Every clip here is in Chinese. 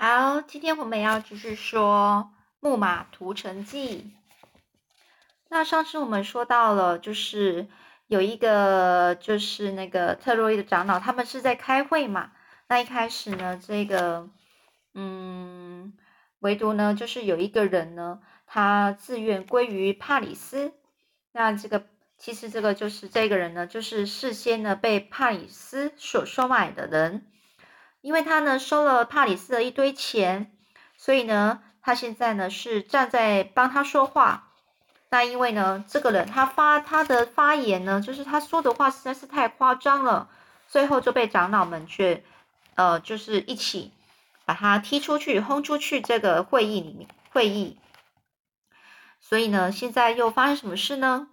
好，今天我们要继续说《木马屠城记》。那上次我们说到了，就是有一个，就是那个特洛伊的长老，他们是在开会嘛。那一开始呢，这个，嗯，唯独呢，就是有一个人呢，他自愿归于帕里斯。那这个，其实这个就是这个人呢，就是事先呢被帕里斯所收买的人。因为他呢收了帕里斯的一堆钱，所以呢，他现在呢是站在帮他说话。那因为呢，这个人他发他的发言呢，就是他说的话实在是太夸张了，最后就被长老们却呃，就是一起把他踢出去，轰出去这个会议里面会议。所以呢，现在又发生什么事呢？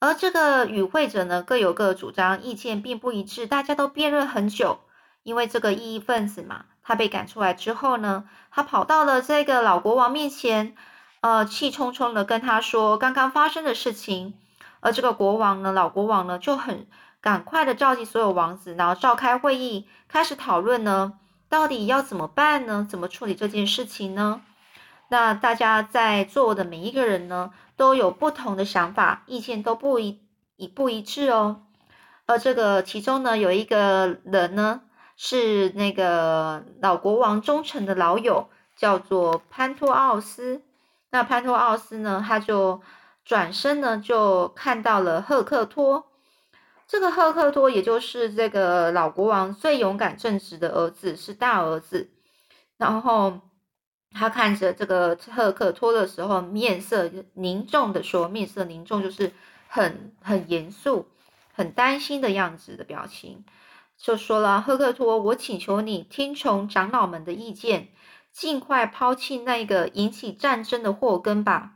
而这个与会者呢各有各主张，意见并不一致，大家都辩论很久。因为这个异议分子嘛，他被赶出来之后呢，他跑到了这个老国王面前，呃，气冲冲的跟他说刚刚发生的事情。而这个国王呢，老国王呢，就很赶快的召集所有王子，然后召开会议，开始讨论呢，到底要怎么办呢？怎么处理这件事情呢？那大家在座的每一个人呢，都有不同的想法，意见都不一一不一致哦。而这个其中呢，有一个人呢。是那个老国王忠诚的老友，叫做潘托奥斯。那潘托奥斯呢，他就转身呢，就看到了赫克托。这个赫克托，也就是这个老国王最勇敢正直的儿子，是大儿子。然后他看着这个赫克托的时候，面色凝重的说：“面色凝重，就是很很严肃、很担心的样子的表情。”就说了，赫克托，我请求你听从长老们的意见，尽快抛弃那个引起战争的祸根吧。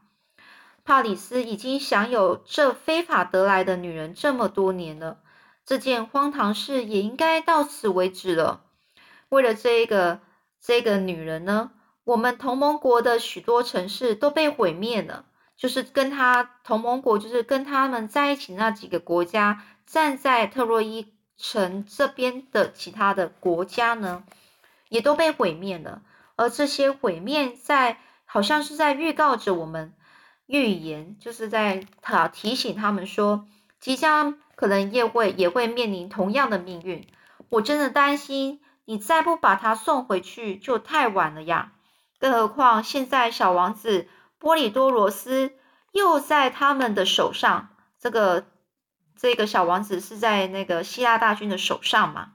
帕里斯已经享有这非法得来的女人这么多年了，这件荒唐事也应该到此为止了。为了这个这个女人呢，我们同盟国的许多城市都被毁灭了，就是跟他同盟国，就是跟他们在一起那几个国家，站在特洛伊。城这边的其他的国家呢，也都被毁灭了，而这些毁灭在好像是在预告着我们预言，就是在他提醒他们说，即将可能也会也会面临同样的命运。我真的担心，你再不把他送回去就太晚了呀！更何况现在小王子波里多罗斯又在他们的手上，这个。这个小王子是在那个希腊大军的手上嘛，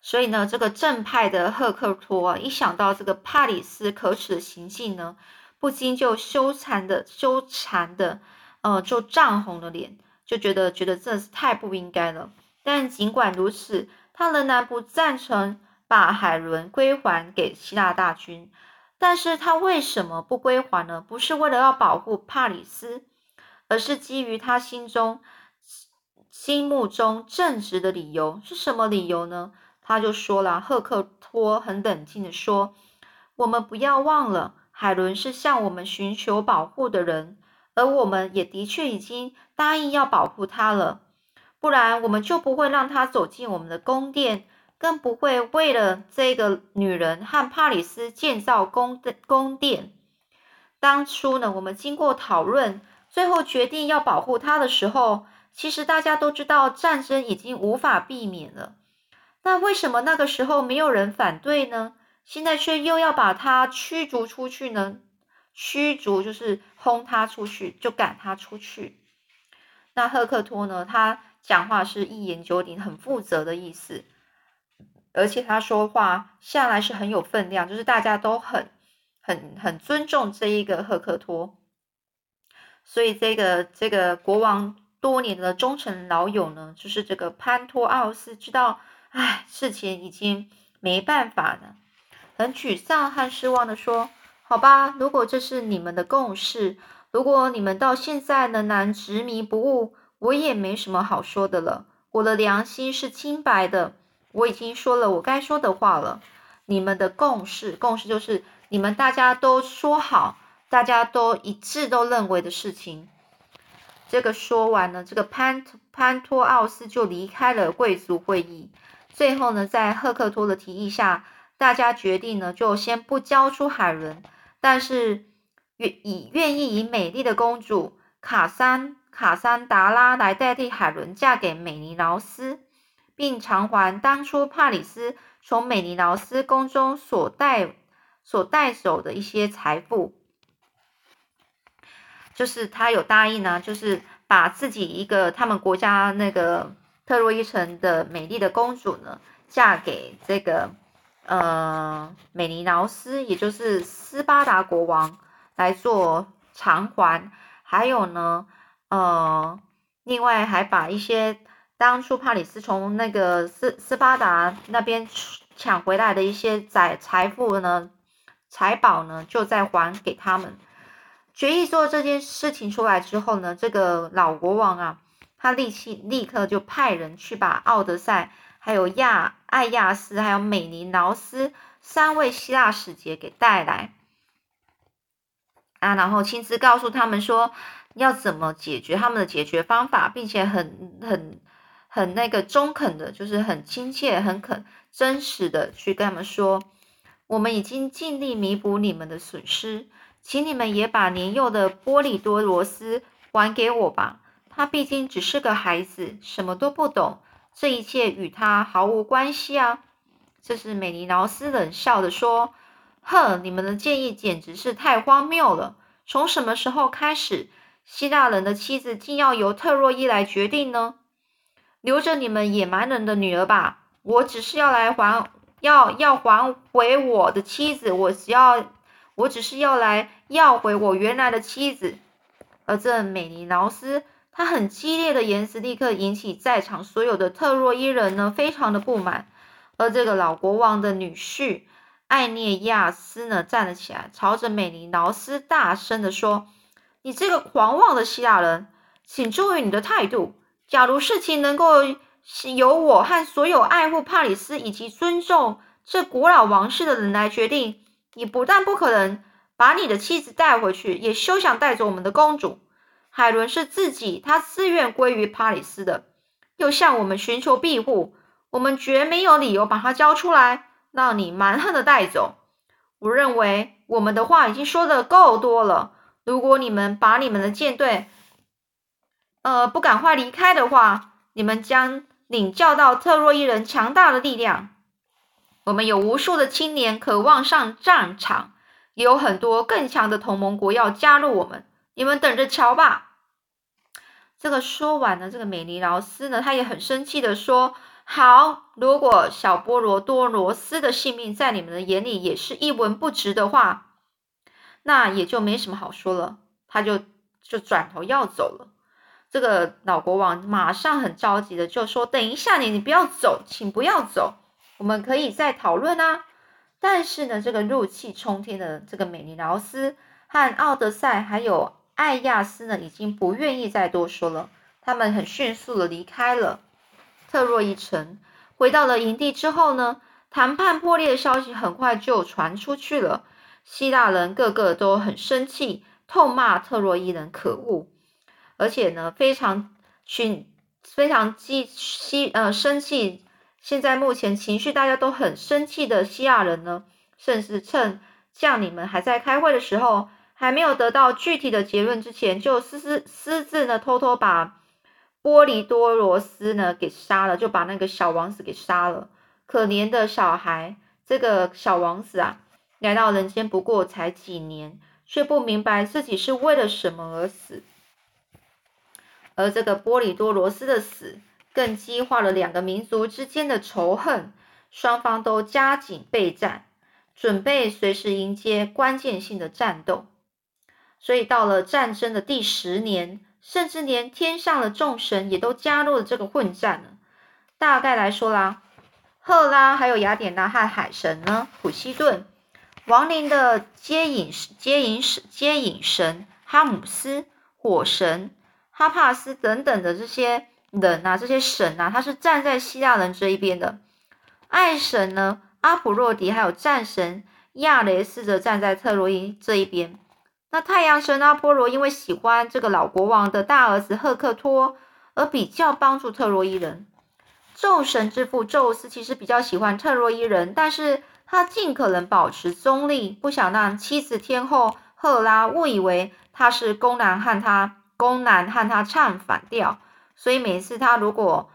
所以呢，这个正派的赫克托一想到这个帕里斯可耻的行径呢，不禁就羞惭的羞惭的，呃，就涨红了脸，就觉得觉得真是太不应该了。但尽管如此，他仍然不赞成把海伦归还给希腊大军。但是他为什么不归还呢？不是为了要保护帕里斯？而是基于他心中、心目中正直的理由是什么理由呢？他就说了，赫克托很冷静的说：“我们不要忘了，海伦是向我们寻求保护的人，而我们也的确已经答应要保护她了。不然，我们就不会让她走进我们的宫殿，更不会为了这个女人和帕里斯建造宫宫殿。当初呢，我们经过讨论。”最后决定要保护他的时候，其实大家都知道战争已经无法避免了。那为什么那个时候没有人反对呢？现在却又要把他驱逐出去呢？驱逐就是轰他出去，就赶他出去。那赫克托呢？他讲话是一言九鼎，很负责的意思，而且他说话向来是很有分量，就是大家都很、很、很尊重这一个赫克托。所以，这个这个国王多年的忠诚老友呢，就是这个潘托奥斯，知道，唉，事情已经没办法了，很沮丧和失望的说：“好吧，如果这是你们的共识，如果你们到现在仍然执迷不悟，我也没什么好说的了。我的良心是清白的，我已经说了我该说的话了。你们的共识，共识就是你们大家都说好。”大家都一致都认为的事情，这个说完呢，这个潘潘托奥斯就离开了贵族会议。最后呢，在赫克托的提议下，大家决定呢，就先不交出海伦，但是愿以愿意以美丽的公主卡桑卡桑达拉来代替海伦嫁给美尼劳斯，并偿还当初帕里斯从美尼劳斯宫中所带所带走的一些财富。就是他有答应呢，就是把自己一个他们国家那个特洛伊城的美丽的公主呢，嫁给这个呃美尼劳斯，也就是斯巴达国王来做偿还。还有呢，呃，另外还把一些当初帕里斯从那个斯斯巴达那边抢回来的一些财财富呢，财宝呢，就再还给他们。决议做这件事情出来之后呢，这个老国王啊，他立即立刻就派人去把奥德赛、还有亚艾亚斯、还有美尼劳斯三位希腊使节给带来啊，然后亲自告诉他们说要怎么解决他们的解决方法，并且很很很那个中肯的，就是很亲切、很肯真实的去跟他们说，我们已经尽力弥补你们的损失。请你们也把年幼的波利多罗斯还给我吧。他毕竟只是个孩子，什么都不懂，这一切与他毫无关系啊！这是美尼劳斯冷笑的说：“哼，你们的建议简直是太荒谬了！从什么时候开始，希腊人的妻子竟要由特洛伊来决定呢？留着你们野蛮人的女儿吧！我只是要来还，要要还回我的妻子，我只要。”我只是要来要回我原来的妻子，而这美尼劳斯，他很激烈的言辞立刻引起在场所有的特洛伊人呢非常的不满。而这个老国王的女婿艾涅亚斯呢站了起来，朝着美尼劳斯大声的说：“你这个狂妄的希腊人，请注意你的态度。假如事情能够由我和所有爱护帕里斯以及尊重这古老王室的人来决定。”你不但不可能把你的妻子带回去，也休想带走我们的公主。海伦是自己，她自愿归于帕里斯的，又向我们寻求庇护，我们绝没有理由把她交出来，让你蛮横的带走。我认为我们的话已经说的够多了。如果你们把你们的舰队，呃，不赶快离开的话，你们将领教到特洛伊人强大的力量。我们有无数的青年渴望上战场，也有很多更强的同盟国要加入我们。你们等着瞧吧！这个说完了，这个美尼劳斯呢，他也很生气的说：“好，如果小波罗多罗斯的性命在你们的眼里也是一文不值的话，那也就没什么好说了。”他就就转头要走了。这个老国王马上很着急的就说：“等一下，你你不要走，请不要走。”我们可以再讨论啊，但是呢，这个怒气冲天的这个美尼劳斯和奥德赛还有艾亚斯呢，已经不愿意再多说了。他们很迅速的离开了特洛伊城，回到了营地之后呢，谈判破裂的消息很快就传出去了。希腊人个个都很生气，痛骂特洛伊人可恶，而且呢，非常训非常激气呃生气。现在目前情绪大家都很生气的西亚人呢，甚至趁将领们还在开会的时候，还没有得到具体的结论之前，就私私私自呢偷偷把波利多罗斯呢给杀了，就把那个小王子给杀了。可怜的小孩，这个小王子啊，来到人间不过才几年，却不明白自己是为了什么而死。而这个波利多罗斯的死。更激化了两个民族之间的仇恨，双方都加紧备战，准备随时迎接关键性的战斗。所以到了战争的第十年，甚至连天上的众神也都加入了这个混战了。大概来说啦，赫拉还有雅典娜和海神呢，普西顿，亡灵的接引接引接引神哈姆斯，火神哈帕斯等等的这些。人啊，这些神啊，他是站在希腊人这一边的。爱神呢，阿普洛迪还有战神亚雷斯则站在特洛伊这一边。那太阳神阿波罗因为喜欢这个老国王的大儿子赫克托，而比较帮助特洛伊人。宙神之父宙斯其实比较喜欢特洛伊人，但是他尽可能保持中立，不想让妻子天后赫拉误以为他是公然和他公然和他唱反调。所以每次他如果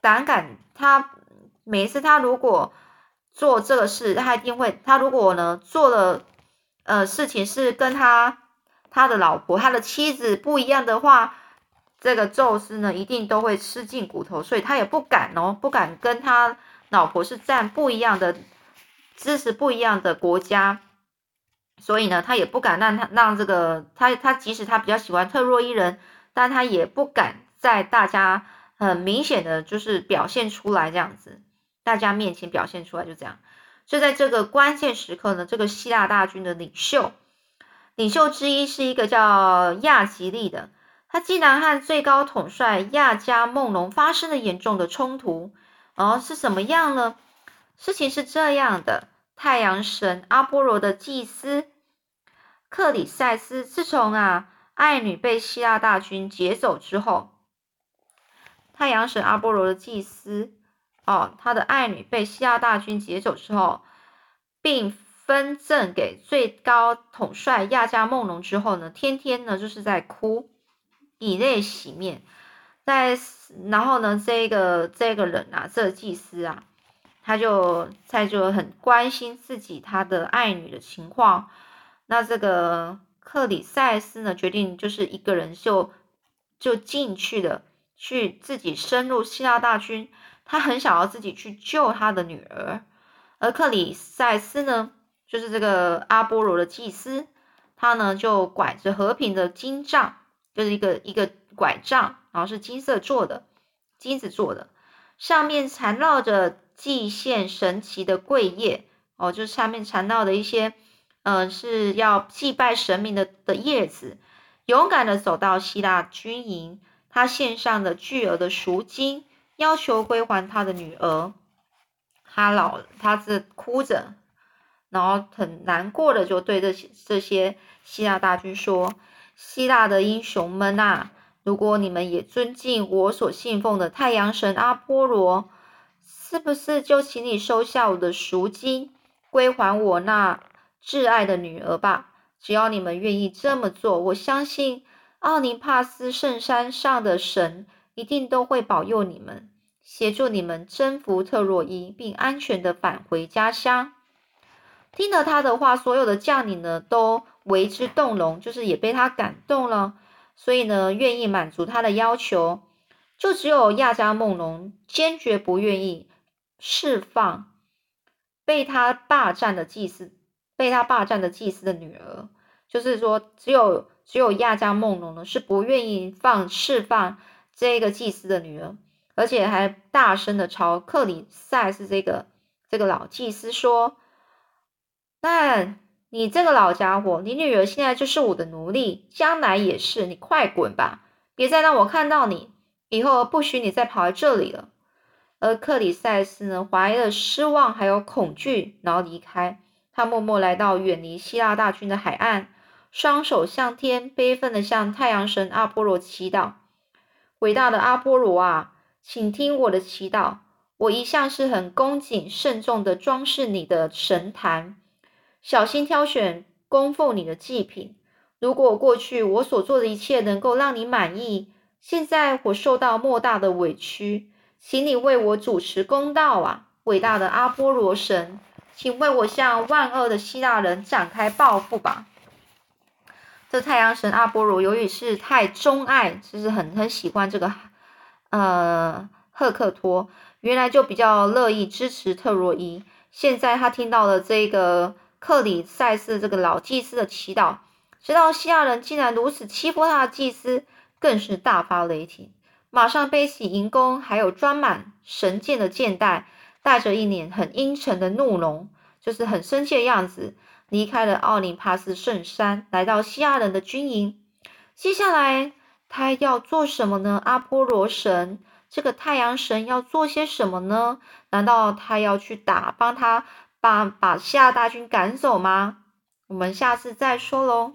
胆敢，他每次他如果做这个事，他一定会，他如果呢做了呃事情是跟他他的老婆、他的妻子不一样的话。这个宙斯呢，一定都会吃尽骨头，所以他也不敢哦，不敢跟他老婆是站不一样的，支持不一样的国家，所以呢，他也不敢让他让这个他他即使他比较喜欢特洛伊人，但他也不敢在大家很明显的就是表现出来这样子，大家面前表现出来就这样，就在这个关键时刻呢，这个希腊大军的领袖，领袖之一是一个叫亚吉利的。他竟然和最高统帅亚加梦龙发生了严重的冲突，哦，是什么样呢？事情是这样的：太阳神阿波罗的祭司克里塞斯，自从啊爱女被希腊大军劫走之后，太阳神阿波罗的祭司哦，他的爱女被希腊大军劫走之后，并分赠给最高统帅亚加梦龙之后呢，天天呢就是在哭。以泪洗面，在然后呢，这个这个人啊，这祭司啊，他就在就很关心自己他的爱女的情况。那这个克里塞斯呢，决定就是一个人就就进去了，去自己深入希腊大军。他很想要自己去救他的女儿。而克里塞斯呢，就是这个阿波罗的祭司，他呢就拐着和平的金杖。就是一个一个拐杖，然后是金色做的，金子做的，上面缠绕着祭献神奇的桂叶哦，就是上面缠绕的一些，嗯，是要祭拜神明的的叶子。勇敢的走到希腊军营，他献上了巨额的赎金，要求归还他的女儿。他老他是哭着，然后很难过的就对这些这些希腊大军说。希腊的英雄们啊，如果你们也尊敬我所信奉的太阳神阿波罗，是不是就请你收下我的赎金，归还我那挚爱的女儿吧？只要你们愿意这么做，我相信奥林帕斯圣山上的神一定都会保佑你们，协助你们征服特洛伊，并安全的返回家乡。听了他的话，所有的将领呢都为之动容，就是也被他感动了，所以呢愿意满足他的要求。就只有亚加梦龙坚决不愿意释放被他霸占的祭司，被他霸占的祭司的女儿。就是说，只有只有亚加梦龙呢是不愿意放释放这个祭司的女儿，而且还大声的朝克里塞斯这个这个老祭司说。那你这个老家伙，你女儿现在就是我的奴隶，将来也是。你快滚吧，别再让我看到你，以后不许你再跑来这里了。而克里塞斯呢，怀了失望还有恐惧，然后离开。他默默来到远离希腊大军的海岸，双手向天，悲愤的向太阳神阿波罗祈祷：“伟大的阿波罗啊，请听我的祈祷。我一向是很恭谨慎重的装饰你的神坛。”小心挑选供奉你的祭品。如果过去我所做的一切能够让你满意，现在我受到莫大的委屈，请你为我主持公道啊！伟大的阿波罗神，请为我向万恶的希腊人展开报复吧！这太阳神阿波罗由于是太钟爱，就是很很喜欢这个呃赫克托，原来就比较乐意支持特洛伊。现在他听到了这个。克里塞斯这个老祭司的祈祷，知道希腊人竟然如此欺负他的祭司，更是大发雷霆，马上背起银弓，还有装满神剑的剑带，带着一脸很阴沉的怒容，就是很生气的样子，离开了奥林帕斯圣山，来到希腊人的军营。接下来他要做什么呢？阿波罗神，这个太阳神要做些什么呢？难道他要去打，帮他？把把希腊大军赶走吗？我们下次再说喽。